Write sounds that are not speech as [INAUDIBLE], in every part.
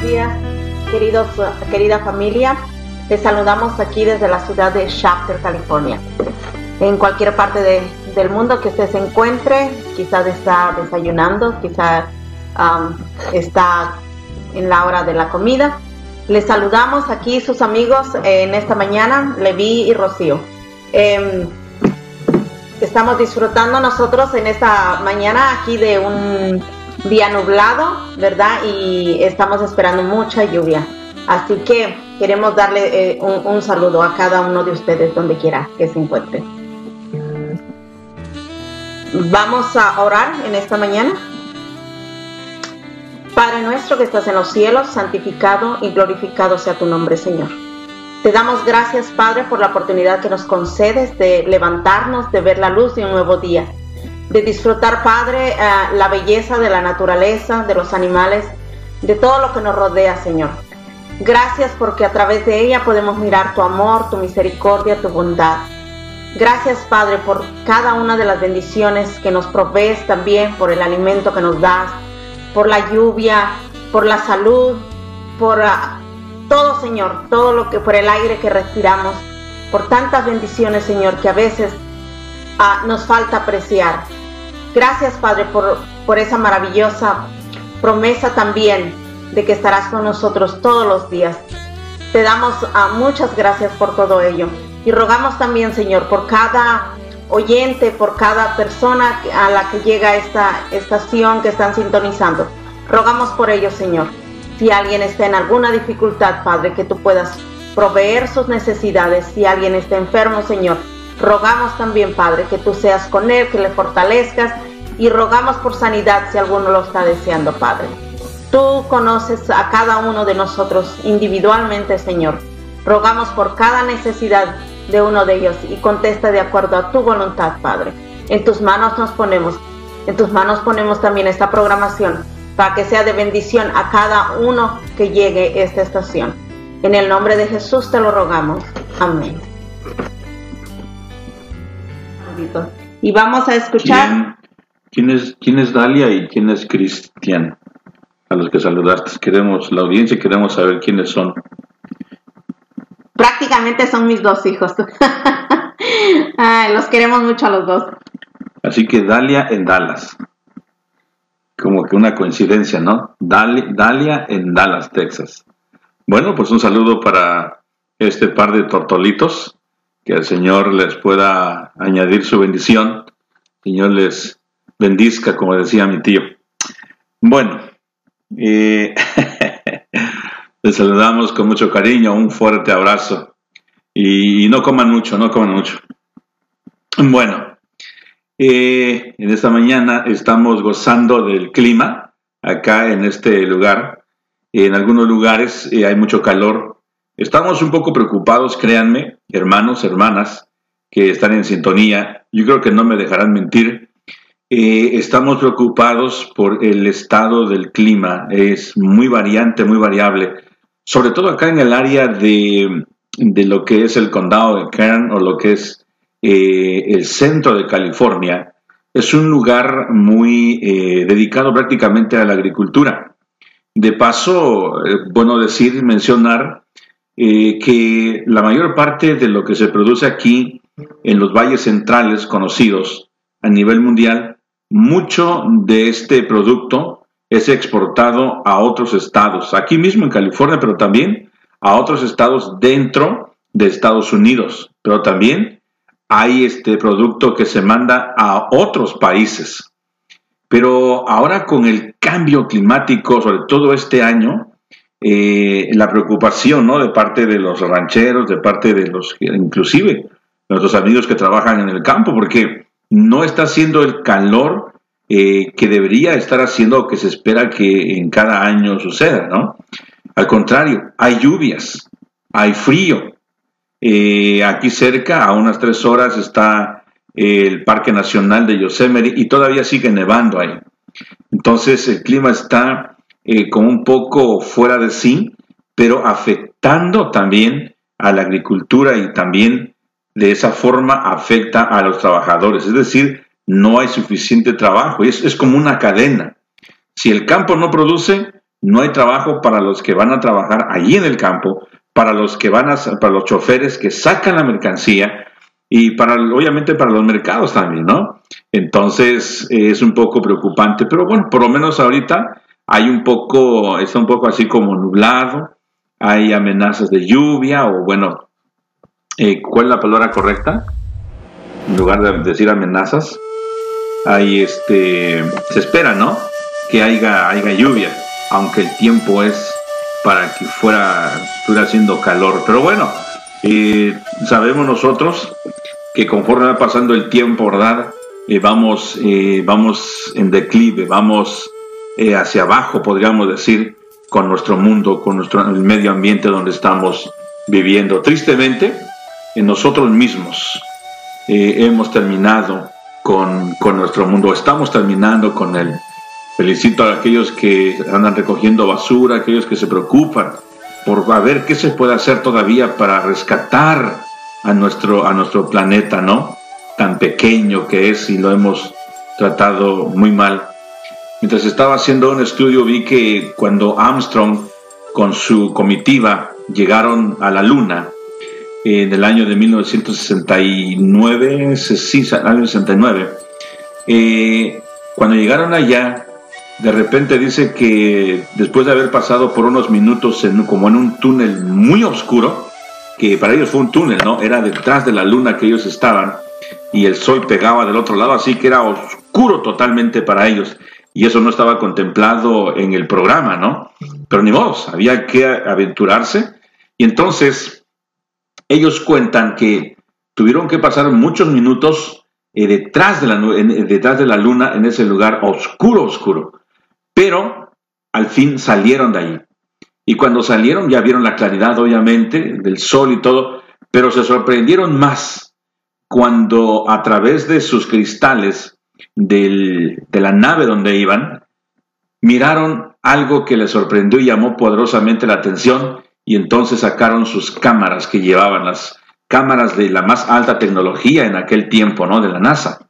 días, queridos, querida familia. Les saludamos aquí desde la ciudad de Shafter, California. En cualquier parte de, del mundo que usted se encuentre, quizás está desayunando, quizás um, está en la hora de la comida. Les saludamos aquí sus amigos en esta mañana, Levi y Rocío. Eh, estamos disfrutando nosotros en esta mañana aquí de un día nublado, ¿verdad? Y estamos esperando mucha lluvia. Así que queremos darle eh, un, un, saludo a cada uno de ustedes donde quiera que se encuentre. Vamos a orar en esta mañana. Padre nuestro que estás en los cielos, santificado y glorificado sea tu nombre, Señor. Te damos gracias, Padre, por la oportunidad que nos concedes de levantarnos, de ver la luz de un nuevo día de disfrutar, Padre, uh, la belleza de la naturaleza, de los animales, de todo lo que nos rodea, Señor. Gracias porque a través de ella podemos mirar tu amor, tu misericordia, tu bondad. Gracias, Padre, por cada una de las bendiciones que nos provees también, por el alimento que nos das, por la lluvia, por la salud, por uh, todo, Señor, todo lo que por el aire que respiramos, por tantas bendiciones, Señor, que a veces uh, nos falta apreciar. Gracias, Padre, por, por esa maravillosa promesa también de que estarás con nosotros todos los días. Te damos uh, muchas gracias por todo ello. Y rogamos también, Señor, por cada oyente, por cada persona a la que llega esta estación que están sintonizando. Rogamos por ellos, Señor. Si alguien está en alguna dificultad, Padre, que tú puedas proveer sus necesidades. Si alguien está enfermo, Señor, Rogamos también, Padre, que tú seas con él, que le fortalezcas y rogamos por sanidad si alguno lo está deseando, Padre. Tú conoces a cada uno de nosotros individualmente, Señor. Rogamos por cada necesidad de uno de ellos y contesta de acuerdo a tu voluntad, Padre. En tus manos nos ponemos, en tus manos ponemos también esta programación para que sea de bendición a cada uno que llegue a esta estación. En el nombre de Jesús te lo rogamos. Amén. Y vamos a escuchar. ¿Quién, quién, es, quién es Dalia y quién es Cristian? A los que saludaste. Queremos, la audiencia queremos saber quiénes son. Prácticamente son mis dos hijos. [LAUGHS] Ay, los queremos mucho a los dos. Así que Dalia en Dallas. Como que una coincidencia, ¿no? Dalia, Dalia en Dallas, Texas. Bueno, pues un saludo para este par de tortolitos que el Señor les pueda añadir su bendición, Señor les bendizca, como decía mi tío. Bueno, [LAUGHS] les saludamos con mucho cariño, un fuerte abrazo y no coman mucho, no coman mucho. Bueno, eh, en esta mañana estamos gozando del clima acá en este lugar. En algunos lugares eh, hay mucho calor, Estamos un poco preocupados, créanme, hermanos, hermanas, que están en sintonía. Yo creo que no me dejarán mentir. Eh, estamos preocupados por el estado del clima. Es muy variante, muy variable. Sobre todo acá en el área de, de lo que es el condado de Kern o lo que es eh, el centro de California. Es un lugar muy eh, dedicado prácticamente a la agricultura. De paso, bueno decir, mencionar eh, que la mayor parte de lo que se produce aquí en los valles centrales conocidos a nivel mundial, mucho de este producto es exportado a otros estados, aquí mismo en California, pero también a otros estados dentro de Estados Unidos, pero también hay este producto que se manda a otros países. Pero ahora con el cambio climático, sobre todo este año, eh, la preocupación ¿no? de parte de los rancheros, de parte de los, inclusive nuestros amigos que trabajan en el campo, porque no está haciendo el calor eh, que debería estar haciendo o que se espera que en cada año suceda, ¿no? Al contrario, hay lluvias, hay frío. Eh, aquí cerca, a unas tres horas, está el Parque Nacional de Yosemite y todavía sigue nevando ahí. Entonces el clima está eh, como un poco fuera de sí, pero afectando también a la agricultura y también de esa forma afecta a los trabajadores. Es decir, no hay suficiente trabajo. Es, es como una cadena. Si el campo no produce, no hay trabajo para los que van a trabajar allí en el campo, para los que van a, para los choferes que sacan la mercancía y para, obviamente para los mercados también, ¿no? Entonces es un poco preocupante, pero bueno, por lo menos ahorita hay un poco, está un poco así como nublado, hay amenazas de lluvia o bueno, eh, ¿cuál es la palabra correcta? En lugar de decir amenazas, hay este, se espera, ¿no? Que haya, haya lluvia, aunque el tiempo es para que fuera, estuviera haciendo calor. Pero bueno, eh, sabemos nosotros que conforme va pasando el tiempo, ¿verdad? Eh, vamos, vamos en declive, vamos hacia abajo, podríamos decir, con nuestro mundo, con nuestro el medio ambiente donde estamos viviendo. Tristemente, en nosotros mismos eh, hemos terminado con, con, nuestro mundo, estamos terminando con él. Felicito a aquellos que andan recogiendo basura, aquellos que se preocupan por ver qué se puede hacer todavía para rescatar a nuestro, a nuestro planeta, ¿no? Tan pequeño que es y lo hemos tratado muy mal. Mientras estaba haciendo un estudio vi que cuando Armstrong con su comitiva llegaron a la Luna en el año de 1969, sí, año 69, eh, cuando llegaron allá, de repente dice que después de haber pasado por unos minutos en, como en un túnel muy oscuro, que para ellos fue un túnel, ¿no? Era detrás de la luna que ellos estaban y el sol pegaba del otro lado, así que era oscuro totalmente para ellos y eso no estaba contemplado en el programa, ¿no? Pero ni modo, había que aventurarse. Y entonces ellos cuentan que tuvieron que pasar muchos minutos eh, detrás, de la, detrás de la luna en ese lugar oscuro, oscuro. Pero al fin salieron de ahí. Y cuando salieron ya vieron la claridad, obviamente, del sol y todo, pero se sorprendieron más cuando a través de sus cristales de la nave donde iban, miraron algo que les sorprendió y llamó poderosamente la atención y entonces sacaron sus cámaras que llevaban, las cámaras de la más alta tecnología en aquel tiempo, ¿no? De la NASA.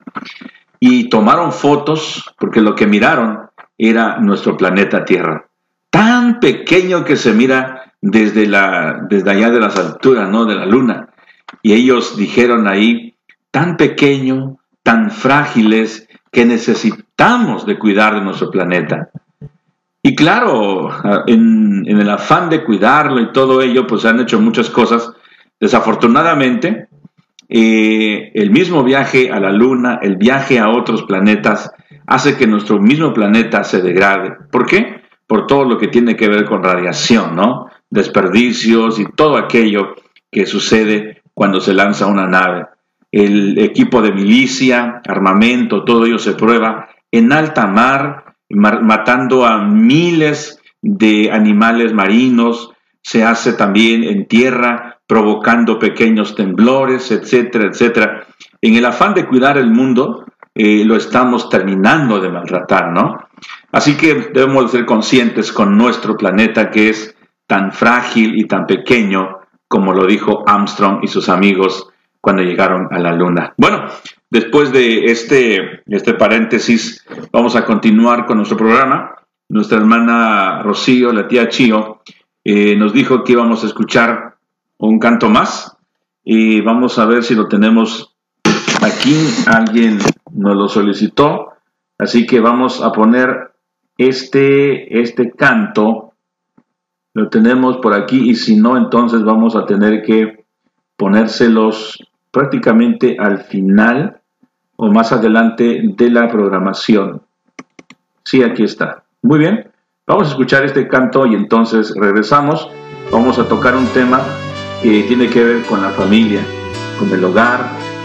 Y tomaron fotos porque lo que miraron era nuestro planeta Tierra. Tan pequeño que se mira desde, la, desde allá de las alturas, ¿no? De la luna. Y ellos dijeron ahí, tan pequeño, tan frágiles que necesitamos de cuidar de nuestro planeta. Y claro, en, el afán de cuidarlo y todo ello, pues se han hecho muchas cosas. Desafortunadamente, eh, el mismo viaje a la Luna, el viaje a otros planetas, hace que nuestro mismo planeta se degrade. ¿Por qué? Por todo lo que tiene que ver con radiación, ¿no? Desperdicios y todo aquello que sucede cuando se lanza una nave el equipo de milicia, armamento, todo ello se prueba en alta mar, matando a miles de animales marinos, se hace también en tierra, provocando pequeños temblores, etcétera, etcétera. En el afán de cuidar el mundo, eh, lo estamos terminando de maltratar, ¿no? Así que debemos ser conscientes con nuestro planeta que es tan frágil y tan pequeño como lo dijo Armstrong y sus amigos cuando llegaron a la luna. Bueno, después de este, este paréntesis, vamos a continuar con nuestro programa. Nuestra hermana Rocío, la tía Chío, eh, nos dijo que íbamos a escuchar un canto más y vamos a ver si lo tenemos aquí. Alguien nos lo solicitó, así que vamos a poner este, este canto. Lo tenemos por aquí y si no, entonces vamos a tener que ponérselos prácticamente al final o más adelante de la programación. Sí, aquí está. Muy bien, vamos a escuchar este canto y entonces regresamos. Vamos a tocar un tema que tiene que ver con la familia, con el hogar,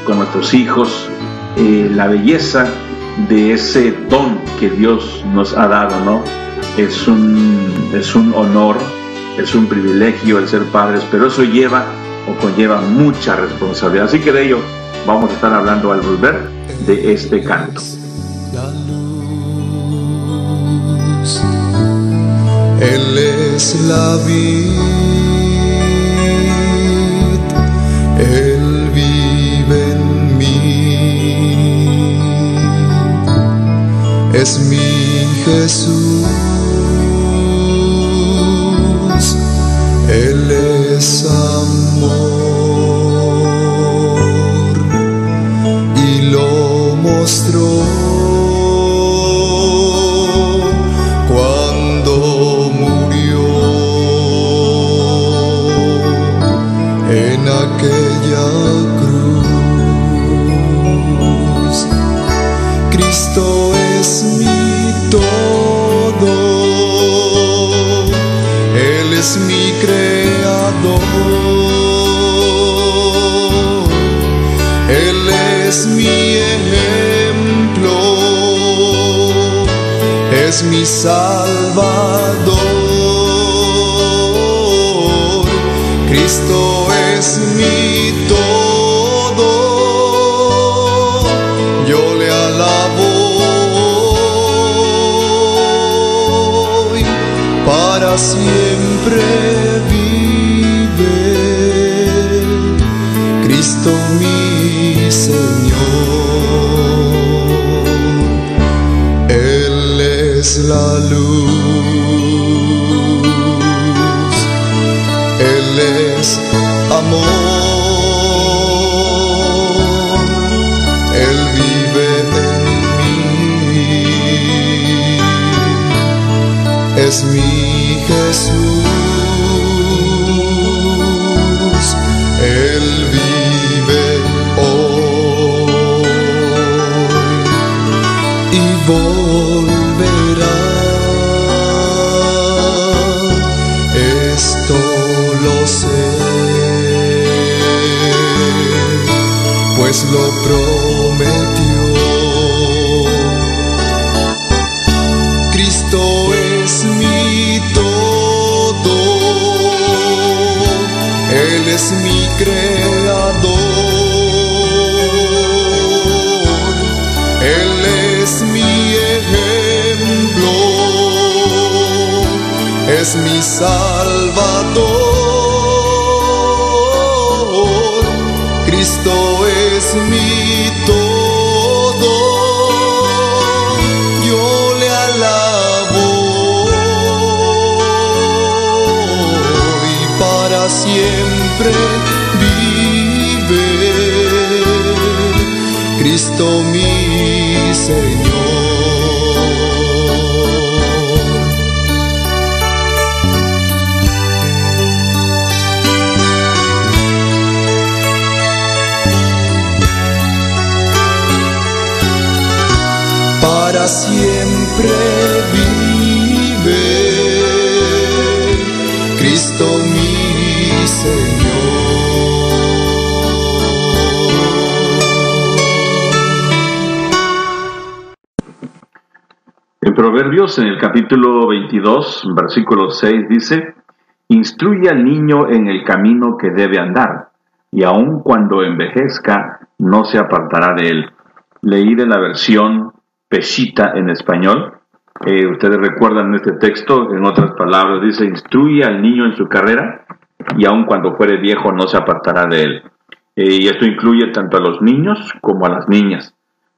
con nuestros hijos, eh, la belleza de ese don que Dios nos ha dado, ¿no? Es un, es un honor, es un privilegio el ser padres, pero eso lleva o conlleva mucha responsabilidad. Así que de ello vamos a estar hablando al volver de este canto. Él es la vida, Él vive en mí, es mi Jesús mostrou. Mi salvador. Cristo es mi todo, yo le alabo para siempre la luz, Él es amor, Él vive en mí, es mi lo prometió. Cristo es mi todo, Él es mi creador, Él es mi ejemplo, es mi salvador, Cristo es mi todo, yo le alabo y para siempre vive Cristo mi Señor. En Proverbios, en el capítulo 22, versículo 6, dice, Instruye al niño en el camino que debe andar, y aun cuando envejezca, no se apartará de él. Leí de la versión Pesita en español. Eh, ustedes recuerdan este texto, en otras palabras, dice, instruye al niño en su carrera, y aun cuando fuere viejo, no se apartará de él. Eh, y esto incluye tanto a los niños como a las niñas.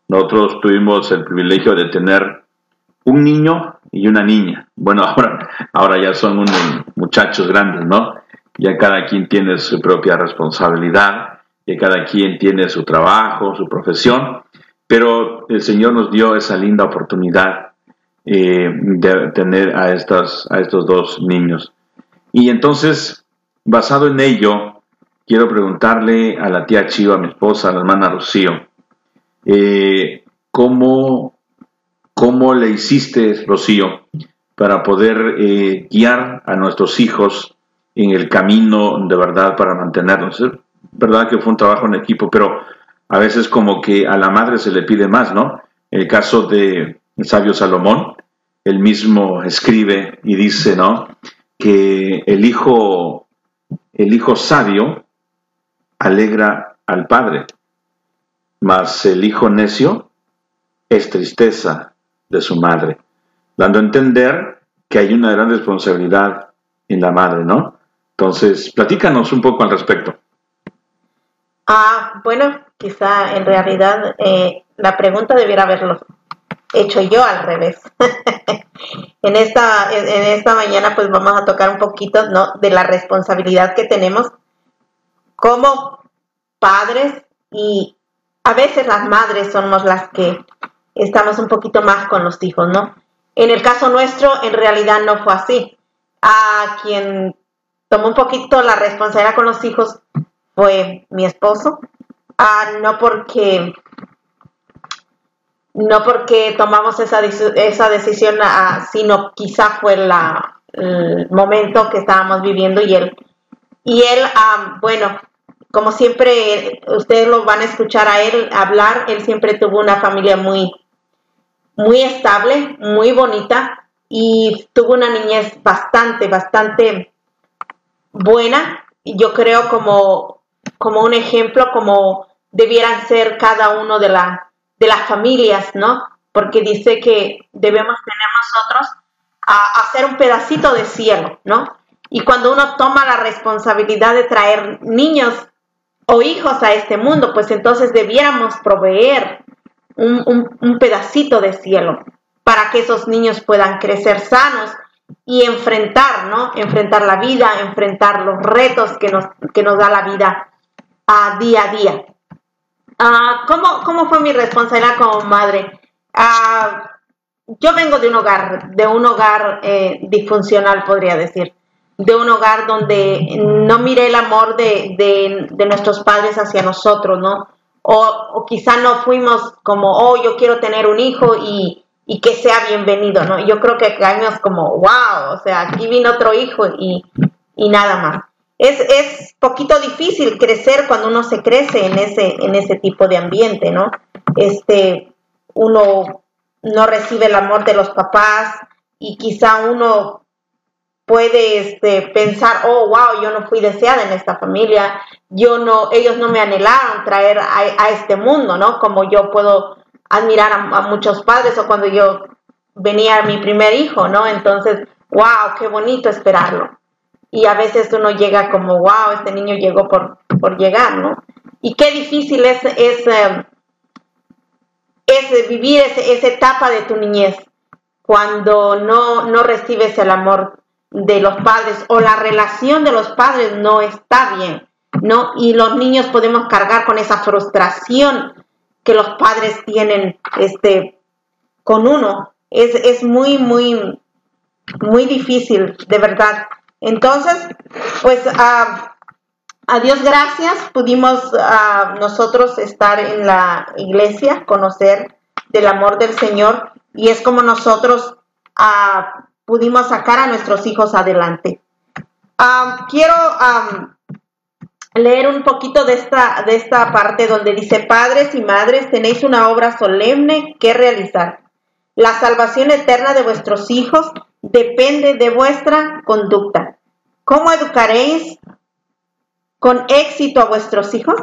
Nosotros tuvimos el privilegio de tener un niño y una niña. Bueno, [LAUGHS] ahora, ahora ya son muchachos grandes, ¿no? Ya cada quien tiene su propia responsabilidad, y cada quien tiene su trabajo, su profesión, pero el Señor nos dio esa linda oportunidad eh, de tener a, estas, a estos dos niños. Y entonces, basado en ello, quiero preguntarle a la tía Chiva, a mi esposa, a la hermana Rocío, eh, ¿cómo ¿Cómo le hiciste, Rocío, para poder eh, guiar a nuestros hijos en el camino de verdad para mantenerlos? Es verdad que fue un trabajo en equipo, pero a veces como que a la madre se le pide más, ¿no? El caso de el sabio Salomón, él mismo escribe y dice, ¿no? Que el hijo, el hijo sabio alegra al padre, mas el hijo necio es tristeza de su madre, dando a entender que hay una gran responsabilidad en la madre, ¿no? Entonces, platícanos un poco al respecto. Ah, bueno, quizá en realidad eh, la pregunta debiera haberlo hecho yo al revés. [LAUGHS] en, esta, en, esta mañana pues vamos a tocar un poquito ¿no? de la responsabilidad que tenemos como padres y a veces las madres somos las que estamos un poquito más con los hijos, ¿no? En el caso nuestro, en realidad no fue así. A quien tomó un poquito la responsabilidad con los hijos fue mi esposo. Ah, no porque no porque tomamos esa, esa decisión, sino quizá fue la, el momento que estábamos viviendo y él, y él, ah, bueno, como siempre ustedes lo van a escuchar a él hablar, él siempre tuvo una familia muy, muy estable, muy bonita y tuvo una niñez bastante, bastante buena. Yo creo como, como un ejemplo, como debieran ser cada uno de, la, de las familias, ¿no? Porque dice que debemos tener nosotros a hacer un pedacito de cielo, ¿no? Y cuando uno toma la responsabilidad de traer niños o hijos a este mundo, pues entonces debiéramos proveer un, pedacito de cielo para que esos niños puedan crecer sanos y enfrentar, ¿no? Enfrentar la vida, enfrentar los retos que nos, que nos da la vida a día a día. Ah, ¿cómo, fue mi responsabilidad como madre? Ah, yo vengo de un hogar, de un hogar eh, disfuncional, podría decir, de un hogar donde no miré el amor de, nuestros padres hacia nosotros, ¿no? O, quizá no fuimos como, oh, yo quiero tener un hijo y, que sea bienvenido, ¿no? Yo creo que caímos como, wow, o sea, aquí vino otro hijo y, nada más. Es, es poquito difícil crecer cuando uno se crece en ese, en ese tipo de ambiente, ¿no? Este, uno no recibe el amor de los papás y quizá uno puede este, pensar, oh, wow, yo no fui deseada en esta familia, yo no, ellos no me anhelaron traer a, este mundo, ¿no? Como yo puedo admirar a, muchos padres o cuando yo venía mi primer hijo, ¿no? Entonces, wow, qué bonito esperarlo. Y a veces uno llega como, wow, este niño llegó por, por llegar, ¿no? Y qué difícil es, es eh, es vivir esa etapa de tu niñez, cuando no, no recibes el amor de los padres o la relación de los padres no está bien, ¿no? Y los niños podemos cargar con esa frustración que los padres tienen este, con uno. Es, es muy, muy, muy difícil, de verdad. Entonces, pues a Dios gracias, pudimos nosotros estar en la iglesia, conocer del amor del Señor y es como nosotros uh, pudimos sacar a nuestros hijos adelante. Quiero leer un poquito de esta, de esta parte donde dice, padres y madres, tenéis una obra solemne que realizar. La salvación eterna de vuestros hijos depende de vuestra conducta. ¿Cómo educaréis con éxito a vuestros hijos?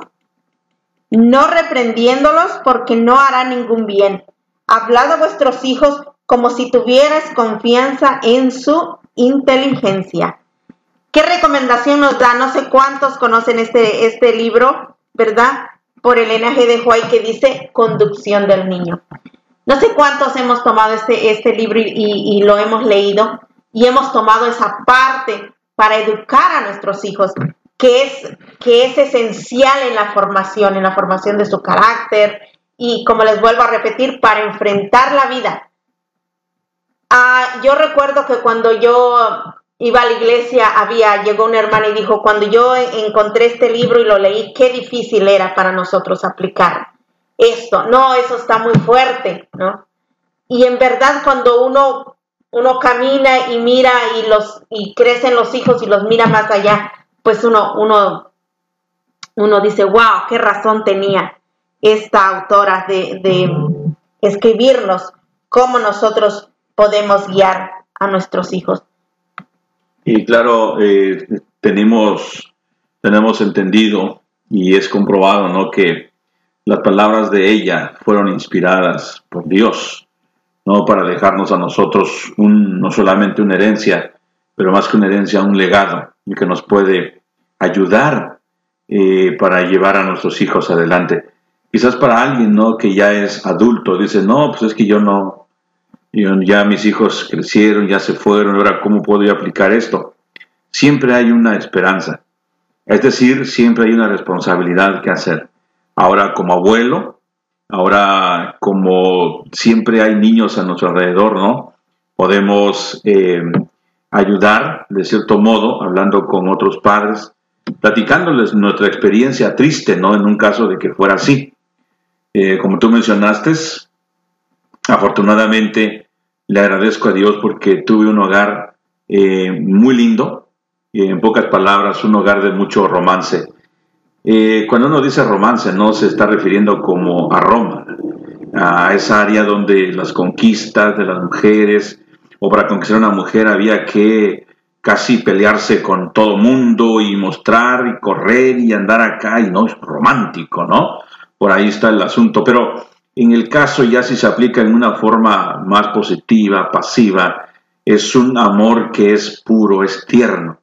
No reprendiéndolos porque no harán ningún bien. Hablad a vuestros hijos como si tuvieras confianza en su inteligencia. ¿Qué recomendación nos da? No sé cuántos conocen este, este libro, ¿verdad? Por Elena G. de Huay que dice Conducción del Niño. No sé cuántos hemos tomado este, este libro y, y lo hemos leído y hemos tomado esa parte para educar a nuestros hijos que es, que es esencial en la formación, en la formación de su carácter y, como les vuelvo a repetir, para enfrentar la vida. Ah, yo recuerdo que cuando yo iba a la iglesia, había, llegó una hermana y dijo, cuando yo encontré este libro y lo leí, qué difícil era para nosotros aplicar esto. No, eso está muy fuerte, ¿no? Y en verdad cuando uno, uno camina y mira y, los, y crecen los hijos y los mira más allá, pues uno, uno, uno dice, wow, qué razón tenía esta autora de, escribirnos cómo nosotros podemos guiar a nuestros hijos. Y claro, eh, tenemos, tenemos entendido y es comprobado ¿no? que las palabras de ella fueron inspiradas por Dios, no para dejarnos a nosotros un, no solamente una herencia, pero más que una herencia, un legado y que nos puede ayudar eh, para llevar a nuestros hijos adelante. Quizás para alguien ¿no? que ya es adulto, dice, no, pues es que yo no, ya mis hijos crecieron, ya se fueron, ahora cómo puedo yo aplicar esto. Siempre hay una esperanza, es decir, siempre hay una responsabilidad que hacer. Ahora como abuelo, ahora como siempre hay niños a nuestro alrededor, ¿no? Podemos eh, ayudar, de cierto modo, hablando con otros padres, platicándoles nuestra experiencia triste, ¿no? En un caso de que fuera así. Eh, como tú mencionaste, afortunadamente le agradezco a Dios porque tuve un hogar eh, muy lindo, en pocas palabras, un hogar de mucho romance. Eh, cuando uno dice romance, no se está refiriendo como a Roma, a esa área donde las conquistas de las mujeres, o para conquistar a una mujer había que casi pelearse con todo mundo y mostrar y correr y andar acá, y no es romántico, ¿no? Por ahí está el asunto, pero en el caso ya si se aplica en una forma más positiva, pasiva, es un amor que es puro, es tierno.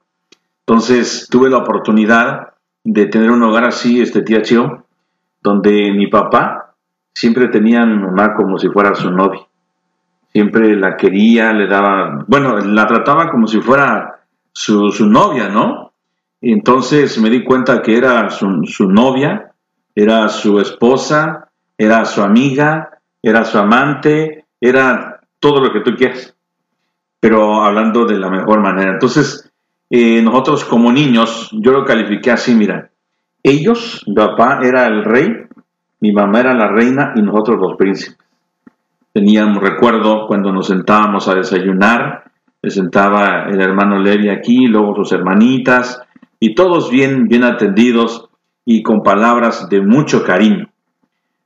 Entonces tuve la oportunidad de tener un hogar así, este tía Chio, donde mi papá siempre tenía a mi mamá como si fuera su novia. Siempre la quería, le daba, bueno, la trataba como si fuera su, novia, ¿no? Entonces me di cuenta que era su, su novia, era su esposa, era su amiga, era su amante, era todo lo que tú quieras, pero hablando de la mejor manera. Entonces, eh, nosotros como niños, yo lo califiqué así, mira, ellos, mi papá era el rey, mi mamá era la reina y nosotros los príncipes. Teníamos, recuerdo, cuando nos sentábamos a desayunar, se sentaba el hermano Levi aquí, luego sus hermanitas, y todos bien, bien atendidos y con palabras de mucho cariño.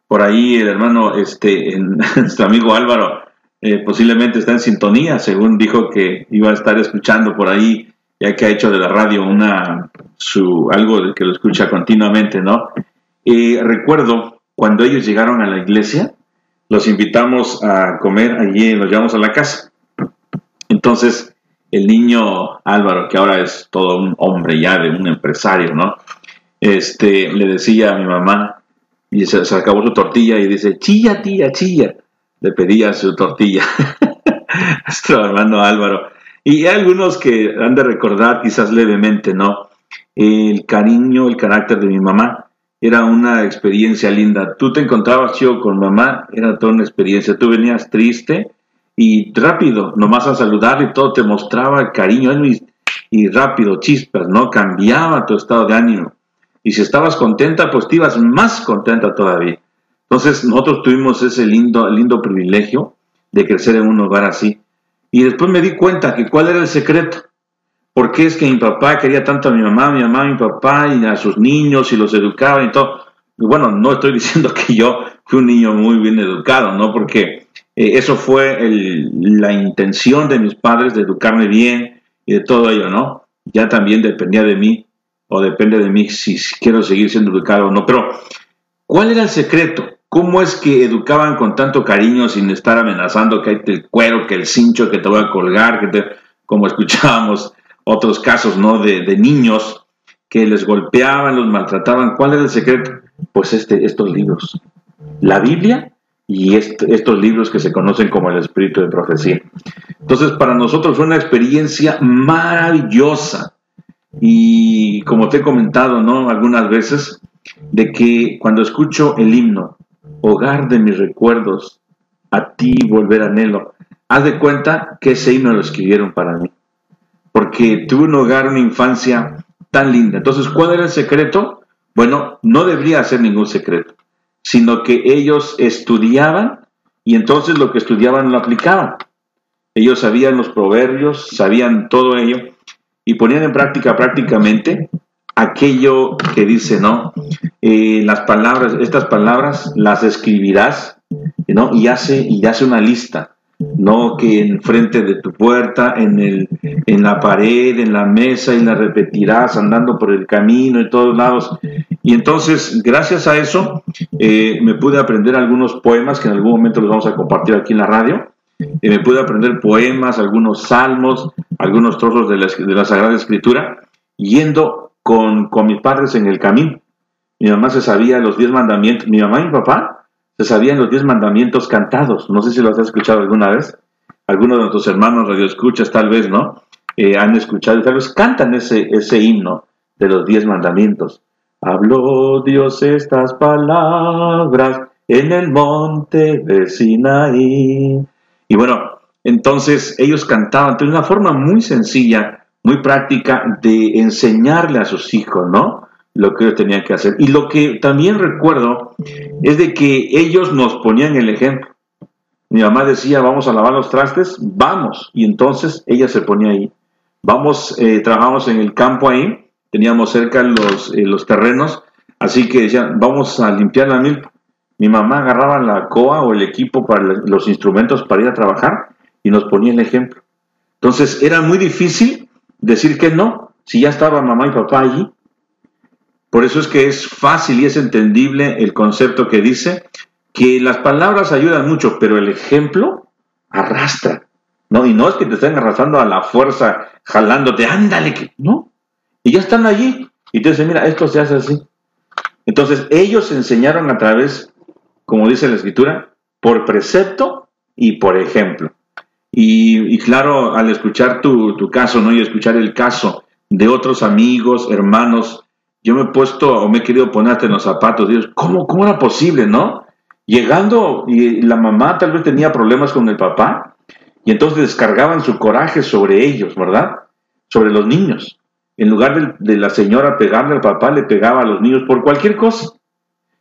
Por ahí el hermano, este, [LAUGHS] nuestro amigo Álvaro, eh, posiblemente está en sintonía, según dijo que iba a estar escuchando por ahí ya que ha hecho de la radio una, su, algo que lo escucha continuamente, ¿no? Y recuerdo cuando ellos llegaron a la iglesia, los invitamos a comer allí, nos llevamos a la casa. Entonces, el niño Álvaro, que ahora es todo un hombre ya de un empresario, ¿no? Este, le decía a mi mamá, y se, se acabó su tortilla y dice, chilla, tía, chilla. Le pedía su tortilla. [LAUGHS] Nuestro hermano Álvaro. Y hay algunos que han de recordar quizás levemente, ¿no? El cariño, el carácter de mi mamá era una experiencia linda. Tú te encontrabas yo con mamá, era toda una experiencia. Tú venías triste y rápido, nomás a saludar y todo te mostraba cariño y rápido, chispas, ¿no? Cambiaba tu estado de ánimo. Y si estabas contenta, pues te ibas más contenta todavía. Entonces nosotros tuvimos ese lindo, lindo privilegio de crecer en un hogar así. Y después me di cuenta que cuál era el secreto. ¿Por qué es que mi papá quería tanto a mi mamá, a mi mamá, a mi papá y a sus niños y los educaba y todo? Bueno, no estoy [LAUGHS] diciendo que yo fui un niño muy bien educado, ¿no? Porque eh, eso fue la intención de mis padres de educarme bien y de todo ello, ¿no? Ya también dependía de mí o depende de mí si quiero seguir siendo educado o no. Pero, ¿cuál era el secreto? ¿Cómo es que educaban con tanto cariño sin estar amenazando que hay el cuero, que el cincho, que te voy a colgar, que te, como escuchábamos otros casos, ¿no? De, niños que les golpeaban, los maltrataban. ¿Cuál era el secreto? Pues este, estos libros. La Biblia y estos libros que se conocen como el espíritu de profecía. Entonces, para nosotros fue una experiencia maravillosa. Y como te he comentado, ¿no? Algunas veces, de que cuando escucho el himno, hogar de mis recuerdos, a ti volver anhelo. Haz de cuenta que ese himno lo escribieron para mí, porque tuve un hogar, una infancia tan linda. Entonces, ¿cuál era el secreto? Bueno, no debería ser ningún secreto, sino que ellos estudiaban y entonces lo que estudiaban lo aplicaban. Ellos sabían los proverbios, sabían todo ello y ponían en práctica prácticamente aquello que dice, ¿no? Eh, las palabras, estas palabras las escribirás, ¿no? Y hace, y hace una lista, ¿no? Que enfrente de tu puerta, en, el, en la pared, en la mesa, y la repetirás andando por el camino, en todos lados. Y entonces, gracias a eso, eh, me pude aprender algunos poemas que en algún momento los vamos a compartir aquí en la radio. y me pude aprender poemas, algunos salmos, algunos trozos de la, de la Sagrada Escritura, yendo con, con mis padres en el camino. Mi mamá se sabía los diez mandamientos, mi mamá y mi papá se sabían los diez mandamientos cantados. No sé si los has escuchado alguna vez. Algunos de nuestros hermanos radioescuchas tal vez, ¿no? Eh, han escuchado y tal vez cantan ese, ese himno de los diez mandamientos. Habló Dios estas palabras en el monte de Sinaí. Y bueno, entonces ellos cantaban de una forma muy sencilla, muy práctica de enseñarle a sus hijos, ¿no? Lo que ellos tenían que hacer. Y lo que también recuerdo es de que ellos nos ponían el ejemplo. Mi mamá decía, vamos a lavar los trastes, vamos. Y entonces ella se ponía ahí. Vamos, eh, trabajamos en el campo ahí, teníamos cerca los, eh, los terrenos, así que decían, vamos a limpiar la milpa. Mi mamá agarraba la coa o el equipo para los instrumentos para ir a trabajar y nos ponía el ejemplo. Entonces era muy difícil decir que no, si ya estaba mamá y papá allí. Por eso es que es fácil y es entendible el concepto que dice que las palabras ayudan mucho, pero el ejemplo arrastra. ¿no? Y no es que te estén arrastrando a la fuerza, jalándote, ándale, que no. Y ya están allí. Y te dicen, mira, esto se hace así. Entonces, ellos enseñaron a través, como dice la escritura, por precepto y por ejemplo. Y, claro, al escuchar tu, tu, caso, ¿no? Y escuchar el caso de otros amigos, hermanos, yo me he puesto o me he querido ponerte en los zapatos. Dios, ¿cómo, ¿Cómo era posible, no? Llegando, y la mamá tal vez tenía problemas con el papá, y entonces descargaban su coraje sobre ellos, ¿verdad? Sobre los niños. En lugar de, de la señora pegarle al papá, le pegaba a los niños por cualquier cosa.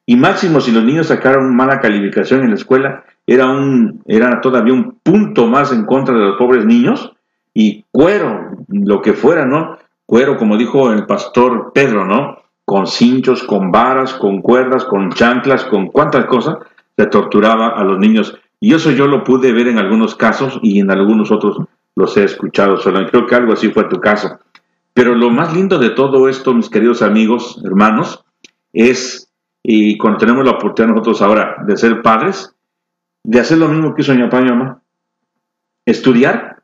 Y máximo si los niños sacaron mala calificación en la escuela, era, un, era todavía un punto más en contra de los pobres niños y cuero, lo que fuera, ¿no? Cuero, como dijo el pastor Pedro, ¿no? Con cinchos, con varas, con cuerdas, con chanclas, con cuántas cosas se torturaba a los niños. Y eso yo lo pude ver en algunos casos y en algunos otros los he escuchado solo. Creo que algo así fue tu caso. Pero lo más lindo de todo esto, mis queridos amigos, hermanos, es, y cuando tenemos la oportunidad nosotros ahora de ser padres, de hacer lo mismo que hizo mi papá y mamá. Estudiar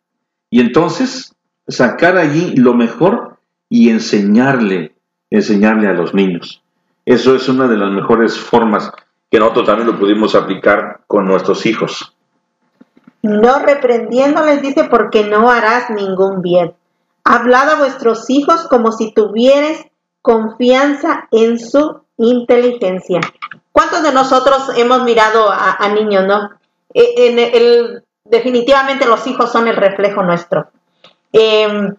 y entonces sacar allí lo mejor y enseñarle, enseñarle a los niños. Eso es una de las mejores formas que nosotros también lo pudimos aplicar con nuestros hijos. No reprendiéndoles dice porque no harás ningún bien. Hablad a vuestros hijos como si tuvieres confianza en su inteligencia. ¿Cuántos de nosotros hemos mirado a, niños, no? E, en definitivamente los hijos son el reflejo nuestro. Em,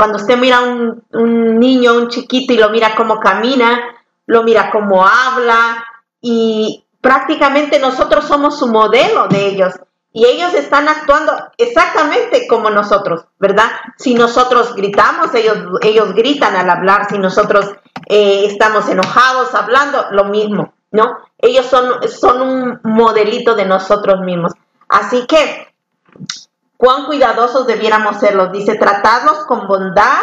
cuando usted mira a un, niño, un chiquito y lo mira cómo camina, lo mira cómo habla y prácticamente nosotros somos su modelo de ellos y ellos están actuando exactamente como nosotros, ¿verdad? Si nosotros gritamos, ellos, ellos gritan al hablar, si nosotros eh, estamos enojados hablando, lo mismo. ¿no? Ellos son, son un modelito de nosotros mismos. Así que, cuán cuidadosos debiéramos serlos. Dice, tratarlos con bondad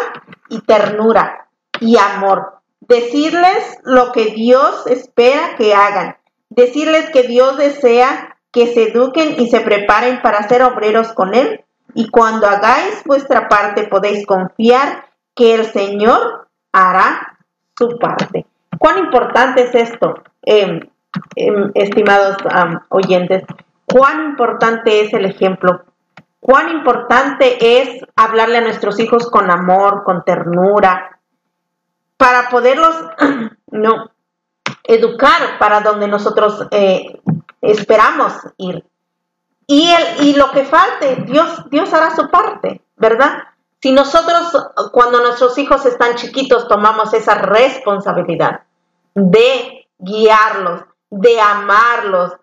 y ternura y amor. Decirles lo que Dios espera que hagan. Decirles que Dios desea que se eduquen y se preparen para ser obreros con Él. Y cuando hagáis vuestra parte podéis confiar que el Señor hará su parte. ¿Cuán importante es esto? Em, em, estimados oyentes, cuán importante es el ejemplo, cuán importante es hablarle a nuestros hijos con amor, con ternura, para poderlos [CLEARS THROAT] no educar para donde nosotros eh, esperamos ir. Y, el, y lo que falte, Dios, Dios hará su parte, ¿verdad? Si nosotros, cuando nuestros hijos están chiquitos, tomamos esa responsabilidad de guiarlos, de amarlos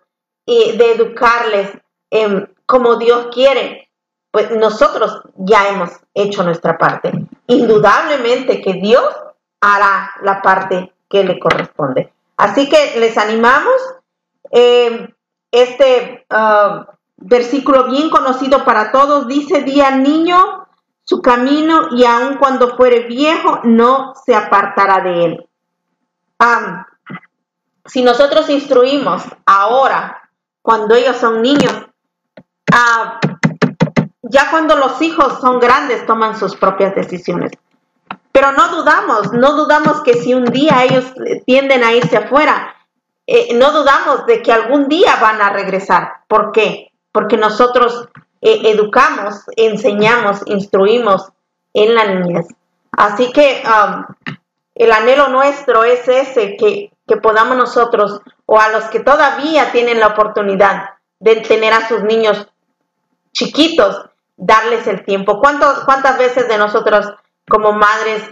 y de educarles como Dios quiere, pues nosotros ya hemos hecho nuestra parte. Indudablemente que Dios hará la parte que le corresponde. Así que les animamos. Eh, este uh, versículo bien conocido para todos dice, día niño su camino y aun cuando fuere viejo no se apartará de él si nosotros instruimos ahora, cuando ellos son niños, ah, ya cuando los hijos son grandes toman sus propias decisiones. Pero no dudamos, no dudamos que si un día ellos tienden a irse afuera, eh, no dudamos de que algún día van a regresar. ¿Por qué? Porque nosotros eh, educamos, enseñamos, instruimos en la niñez. Así que um, el anhelo nuestro es ese, que que podamos nosotros o a los que todavía tienen la oportunidad de tener a sus niños chiquitos, darles el tiempo. ¿Cuántas veces de nosotros como madres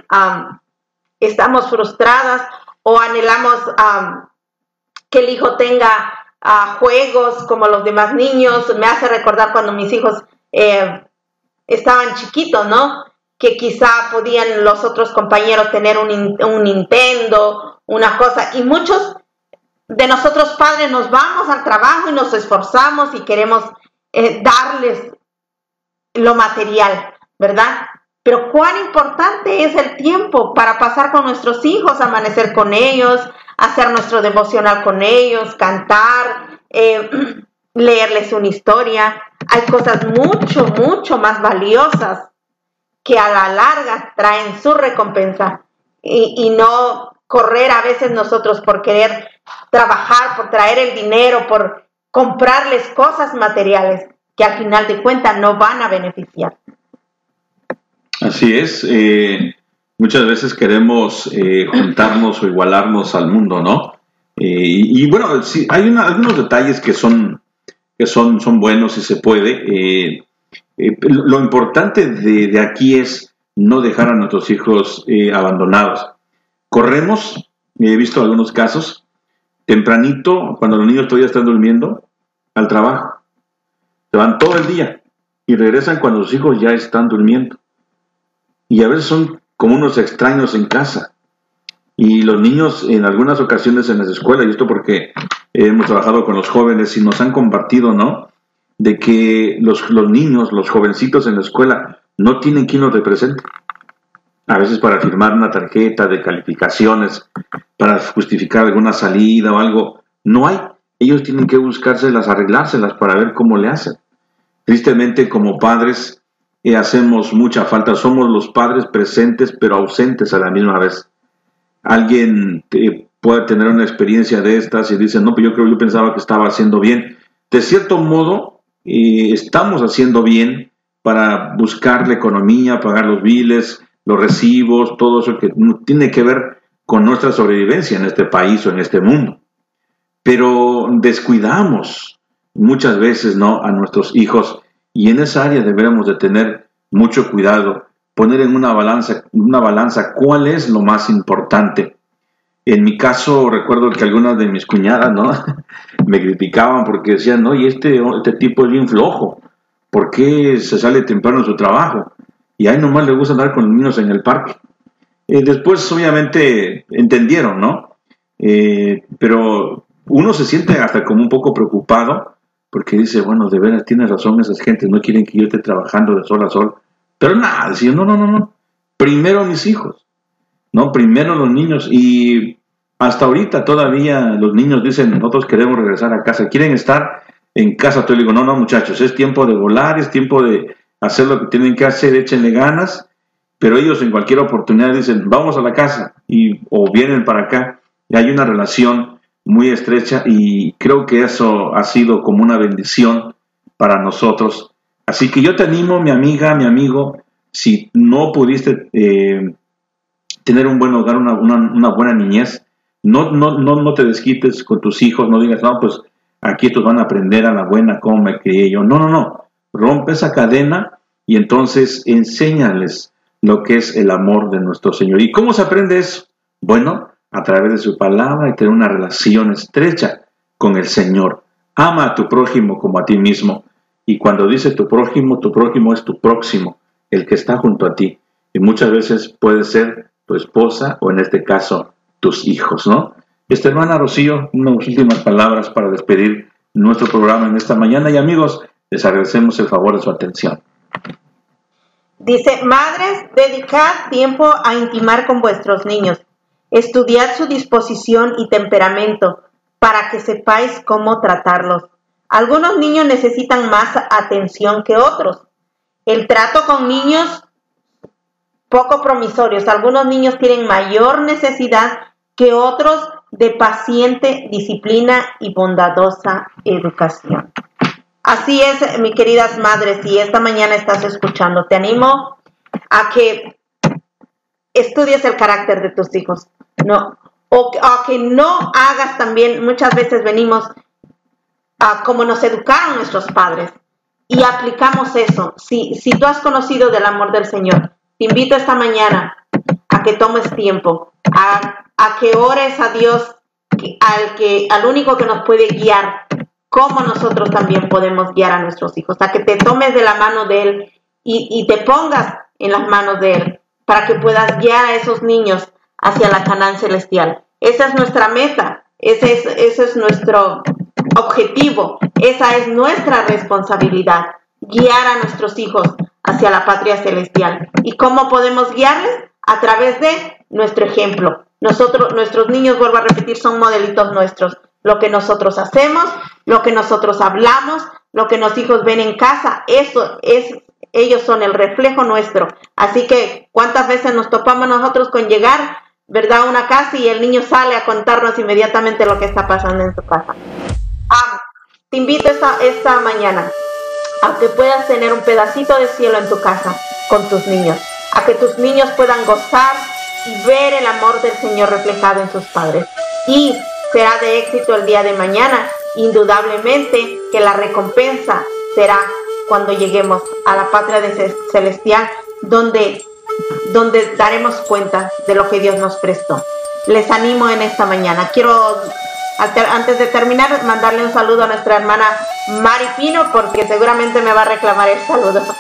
estamos frustradas o anhelamos que el hijo tenga uh, juegos como los demás niños. Me hace recordar cuando mis hijos eh, estaban chiquitos, ¿no? Que quizá podían los otros compañeros tener un, un Nintendo, una cosa, y muchos de nosotros padres nos vamos al trabajo y nos esforzamos y queremos eh, darles lo material, ¿verdad? Pero cuán importante es el tiempo para pasar con nuestros hijos, amanecer con ellos, hacer nuestro devocional con ellos, cantar, eh, [CLEARS THROAT] leerles una historia. Hay cosas mucho, mucho más valiosas que a la larga traen su recompensa y, y no correr a veces nosotros por querer trabajar, por traer el dinero, por comprarles cosas materiales que al final de cuentas no van a beneficiar. Así es. Eh, muchas veces queremos eh, juntarnos o igualarnos al mundo, ¿no? Eh, y, bueno, sí, hay una, algunos detalles que son, que son, son buenos y se puede. lo importante de, de, aquí es no dejar a nuestros hijos abandonados. Corremos, he visto algunos casos, tempranito, cuando los niños todavía están durmiendo, al trabajo. Se van todo el día y regresan cuando los hijos ya están durmiendo. Y a veces son como unos extraños en casa. Y los niños en algunas ocasiones en las escuelas, y esto porque hemos trabajado con los jóvenes y nos han compartido, ¿no? De que los, los niños, los jovencitos en la escuela, no tienen quien los represente a veces para firmar una tarjeta de calificaciones, para justificar alguna salida o algo. No hay. Ellos tienen que buscárselas, arreglárselas para ver cómo le hacen. Tristemente, como padres, eh, hacemos mucha falta. Somos los padres presentes pero ausentes a la misma vez. Alguien eh, puede tener una experiencia de estas y dice, no, pero yo creo, yo pensaba que estaba haciendo bien. De cierto modo, eh, estamos haciendo bien para buscar la economía, pagar los biles, los recibos, todo eso que tiene que ver con nuestra sobrevivencia en este país o en este mundo. Pero descuidamos muchas veces ¿no? a nuestros hijos y en esa área debemos de tener mucho cuidado, poner en una balanza, una balanza cuál es lo más importante. En mi caso recuerdo que algunas de mis cuñadas ¿no? [LAUGHS] me criticaban porque decían, no, y este, este tipo es bien flojo, ¿por qué se sale temprano de su trabajo? y ahí nomás le gusta andar con los niños en el parque. Eh, después, obviamente, entendieron, ¿no? Eh, pero uno se siente hasta como un poco preocupado porque dice, bueno, de veras tienes razón, esas gentes no quieren que yo esté trabajando de sol a sol. Pero nada, decía, no, no, no, no. Primero mis hijos, ¿no? Primero los niños. Y hasta ahorita todavía los niños dicen, nosotros queremos regresar a casa, quieren estar en casa. Entonces digo, no, no, muchachos, es tiempo de volar, es tiempo de, hacer lo que tienen que hacer, échenle ganas, pero ellos en cualquier oportunidad dicen, vamos a la casa, y, o vienen para acá, y hay una relación muy estrecha y creo que eso ha sido como una bendición para nosotros. Así que yo te animo, mi amiga, mi amigo, si no pudiste eh, tener un buen hogar, una, una, buena niñez, no, no, no, no te desquites con tus hijos, no digas, no, pues aquí estos van a aprender a la buena cómo me crié yo. No, no, no rompe esa cadena y entonces enséñales lo que es el amor de nuestro Señor. ¿Y cómo se aprende eso? Bueno, a través de su palabra y tener una relación estrecha con el Señor. Ama a tu prójimo como a ti mismo. Y cuando dice tu prójimo, tu prójimo es tu próximo, el que está junto a ti. Y muchas veces puede ser tu esposa o en este caso tus hijos, ¿no? Esta hermana Rocío, unas últimas palabras para despedir nuestro programa en esta mañana. Y amigos, les agradecemos el favor de su atención. Dice, madres, dedicad tiempo a intimar con vuestros niños. Estudiad su disposición y temperamento para que sepáis cómo tratarlos. Algunos niños necesitan más atención que otros. El trato con niños poco promisorios. Algunos niños tienen mayor necesidad que otros de paciente disciplina y bondadosa educación. Así es, mi queridas madres, si esta mañana estás escuchando, te animo a que estudies el carácter de tus hijos, no, o que no hagas también, muchas veces venimos a como nos educaron nuestros padres y aplicamos eso. Si, si tú has conocido del amor del Señor, te invito esta mañana a que tomes tiempo, a, a que ores a Dios, al, que, al único que nos puede guiar, como nosotros también podemos guiar a nuestros hijos, a que te tomes de la mano de Él y, y te pongas en las manos de Él para que puedas guiar a esos niños hacia la Canaán celestial. Esa es nuestra meta, ese es, ese es nuestro objetivo, esa es nuestra responsabilidad, guiar a nuestros hijos hacia la patria celestial. ¿Y cómo podemos guiarles? A través de nuestro ejemplo. Nosotros, nuestros niños, vuelvo a repetir, son modelitos nuestros. Lo que nosotros hacemos, lo que nosotros hablamos, lo que los hijos ven en casa, eso es, ellos son el reflejo nuestro. Así que, ¿cuántas veces nos topamos nosotros con llegar, verdad, una casa y el niño sale a contarnos inmediatamente lo que está pasando en su casa? Ah, te invito esta, esta mañana a que puedas tener un pedacito de cielo en tu casa con tus niños, a que tus niños puedan gozar y ver el amor del Señor reflejado en sus padres. Y será de éxito el día de mañana, indudablemente que la recompensa será cuando lleguemos a la patria celestial, donde, donde daremos cuenta de lo que Dios nos prestó. Les animo en esta mañana. Quiero Ante- Antes de terminar, mandarle un saludo a nuestra hermana Mari Pino, porque seguramente me va a reclamar el saludo. [LAUGHS]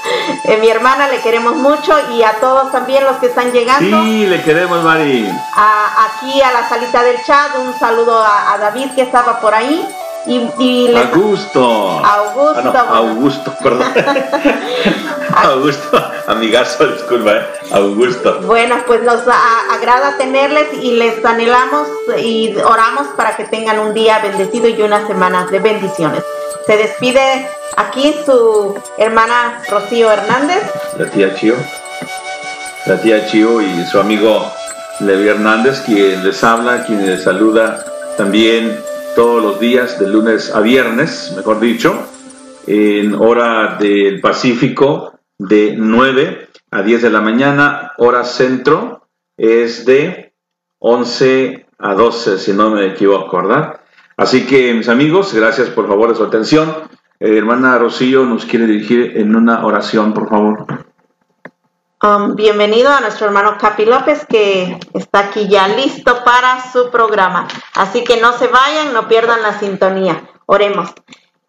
Eh, mi hermana le queremos mucho y a todos también los que están llegando. Sí, le queremos, Mari. A- aquí a la salita del chat, un saludo a, a David que estaba por ahí. Y, y les- Augusto. Augusto. Ah, no, Augusto, perdón. [LAUGHS] Augusto, amigazo, disculpa, ¿eh? Augusto. Bueno, pues nos agrada tenerles y les anhelamos y oramos para que tengan un día bendecido y unas semanas de bendiciones. Se despide aquí su hermana Rocío Hernández. La tía Chio. La tía Chio y su amigo Levi Hernández, quien les habla, quien les saluda también todos los días, de lunes a viernes, mejor dicho, en hora del Pacífico, de 9 a 10 de la mañana, hora centro, es de 11 a 12, si no me equivoco, ¿verdad? Así que, mis amigos, gracias por favor de su atención. Eh, hermana Rocío nos quiere dirigir en una oración, por favor. Um, bienvenido a nuestro hermano Capi López que está aquí ya listo para su programa. Así que no se vayan, no pierdan la sintonía. Oremos.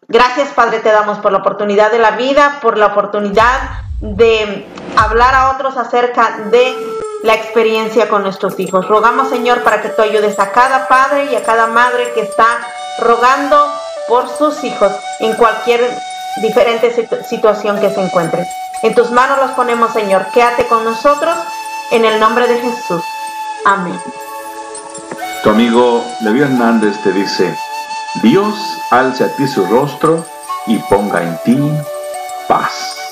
Gracias Padre te damos por la oportunidad de la vida, por la oportunidad de hablar a otros acerca de la experiencia con nuestros hijos. Rogamos Señor para que tú ayudes a cada padre y a cada madre que está rogando por sus hijos en cualquier diferente situ- situación que se encuentre. En tus manos los ponemos, Señor. Quédate con nosotros en el nombre de Jesús. Amén. Tu amigo Levi Hernández te dice, Dios alce a ti su rostro y ponga en ti paz.